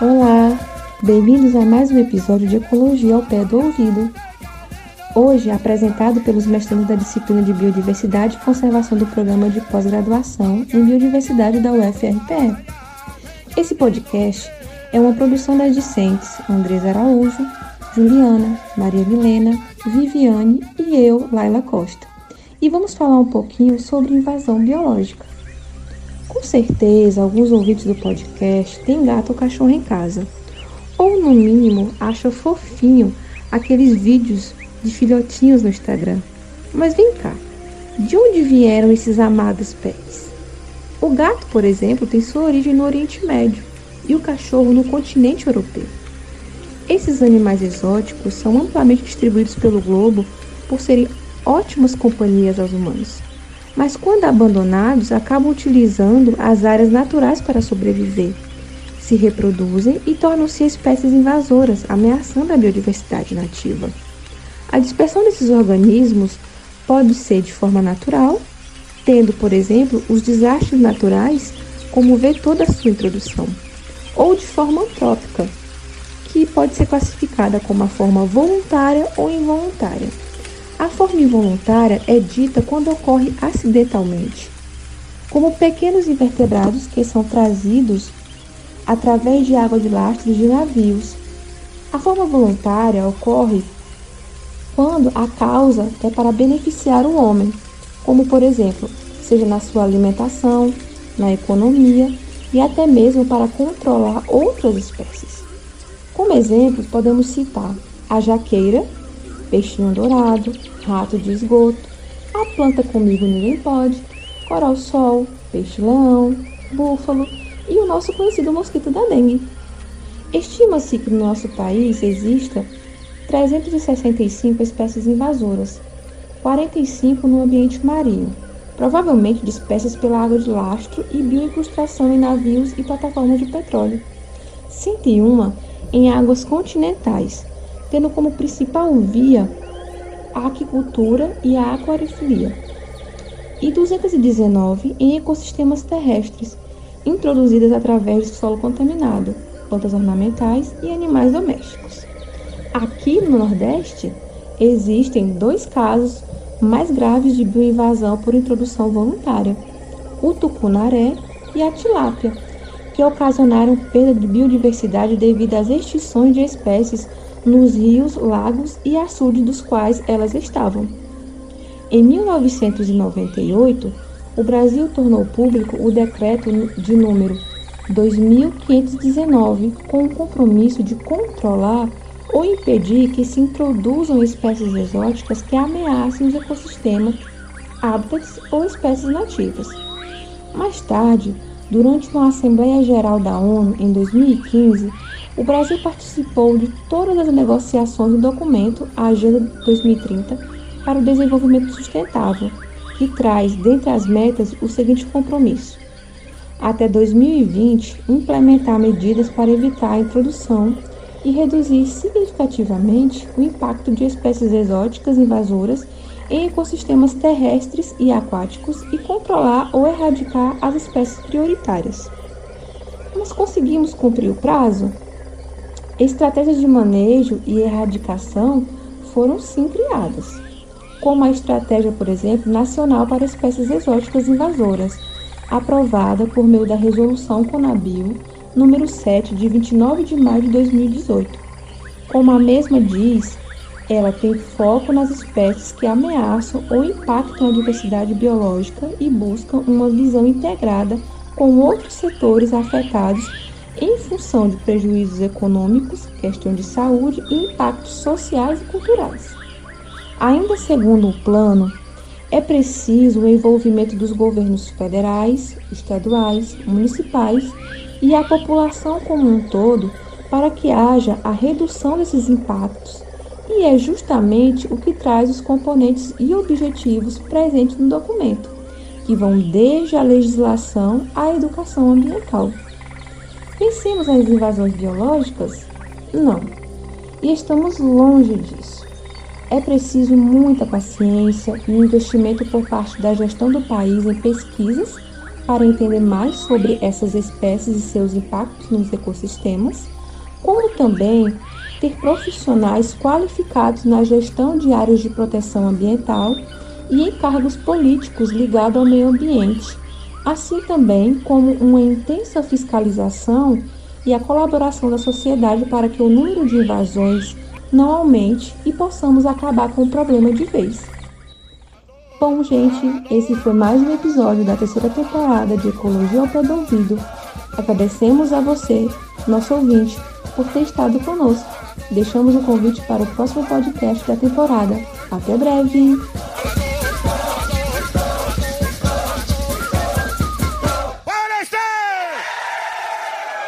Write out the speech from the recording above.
Olá, bem-vindos a mais um episódio de Ecologia ao Pé do Ouvido. Hoje, apresentado pelos mestrandos da disciplina de Biodiversidade e Conservação do Programa de Pós-Graduação em Biodiversidade da UFRPE. Esse podcast é uma produção das discentes Andresa Araújo, Juliana, Maria Milena, Viviane e eu, Laila Costa. E vamos falar um pouquinho sobre invasão biológica. Com certeza, alguns ouvintes do podcast têm gato ou cachorro em casa. Ou, no mínimo, acham fofinho aqueles vídeos de filhotinhos no Instagram. Mas vem cá, de onde vieram esses amados pets? O gato, por exemplo, tem sua origem no Oriente Médio e o cachorro no continente europeu. Esses animais exóticos são amplamente distribuídos pelo globo por serem ótimas companhias aos humanos mas quando abandonados, acabam utilizando as áreas naturais para sobreviver. Se reproduzem e tornam-se espécies invasoras, ameaçando a biodiversidade nativa. A dispersão desses organismos pode ser de forma natural, tendo, por exemplo, os desastres naturais como vetor da sua introdução, ou de forma antrópica, que pode ser classificada como a forma voluntária ou involuntária. Forma involuntária é dita quando ocorre acidentalmente, como pequenos invertebrados que são trazidos através de água de lastros de navios. A forma voluntária ocorre quando a causa é para beneficiar o homem, como por exemplo, seja na sua alimentação, na economia e até mesmo para controlar outras espécies. Como exemplos, podemos citar a jaqueira, peixinho dourado, rato de esgoto, a planta comigo ninguém pode, coral-sol, peixe-leão, búfalo e o nosso conhecido mosquito da dengue. Estima-se que no nosso país exista 365 espécies invasoras, 45 no ambiente marinho, provavelmente dispersas pela água de lastro e bioincrustação em navios e plataformas de petróleo. 101 em águas continentais, tendo como principal via a aquicultura e a aquariofilia, e 219 em ecossistemas terrestres, introduzidas através do solo contaminado, plantas ornamentais e animais domésticos. Aqui no Nordeste, existem dois casos mais graves de bioinvasão por introdução voluntária: o tucunaré e a tilápia, que ocasionaram perda de biodiversidade devido às extinções de espécies nos rios, lagos e açudes dos quais elas estavam. Em 1998, o Brasil tornou público o decreto de número 2519 com o compromisso de controlar ou impedir que se introduzam espécies exóticas que ameacem os ecossistemas, hábitats ou espécies nativas. Mais tarde, durante uma Assembleia Geral da ONU em 2015, o Brasil participou de todas as negociações do documento a Agenda 2030 para o Desenvolvimento Sustentável, que traz, dentre as metas, o seguinte compromisso: até 2020, implementar medidas para evitar a introdução e reduzir significativamente o impacto de espécies exóticas invasoras em ecossistemas terrestres e aquáticos e controlar ou erradicar as espécies prioritárias. Mas conseguimos cumprir o prazo? Estratégias de manejo e erradicação foram sim criadas, como a estratégia, por exemplo, nacional para espécies exóticas invasoras, aprovada por meio da Resolução Conabio número 7 de 29 de maio de 2018. Como a mesma diz, ela tem foco nas espécies que ameaçam ou impactam a diversidade biológica e buscam uma visão integrada com outros setores afetados em função de prejuízos econômicos, questão de saúde e impactos sociais e culturais. Ainda segundo o plano, é preciso o envolvimento dos governos federais, estaduais, municipais e a população como um todo para que haja a redução desses impactos, e é justamente o que traz os componentes e objetivos presentes no documento, que vão desde a legislação à educação ambiental. Vencemos as invasões biológicas? Não. E estamos longe disso. É preciso muita paciência e investimento por parte da gestão do país em pesquisas, para entender mais sobre essas espécies e seus impactos nos ecossistemas, como também ter profissionais qualificados na gestão de áreas de proteção ambiental e em cargos políticos ligados ao meio ambiente, assim também como uma intensa fiscalização e a colaboração da sociedade para que o número de invasões não aumente e possamos acabar com o problema de vez. Bom, gente, esse foi mais um episódio da terceira temporada de Ecologia ao Pé do Ouvido. Agradecemos a você, nosso ouvinte, por ter estado conosco. Deixamos o convite para o próximo podcast da temporada. Até breve!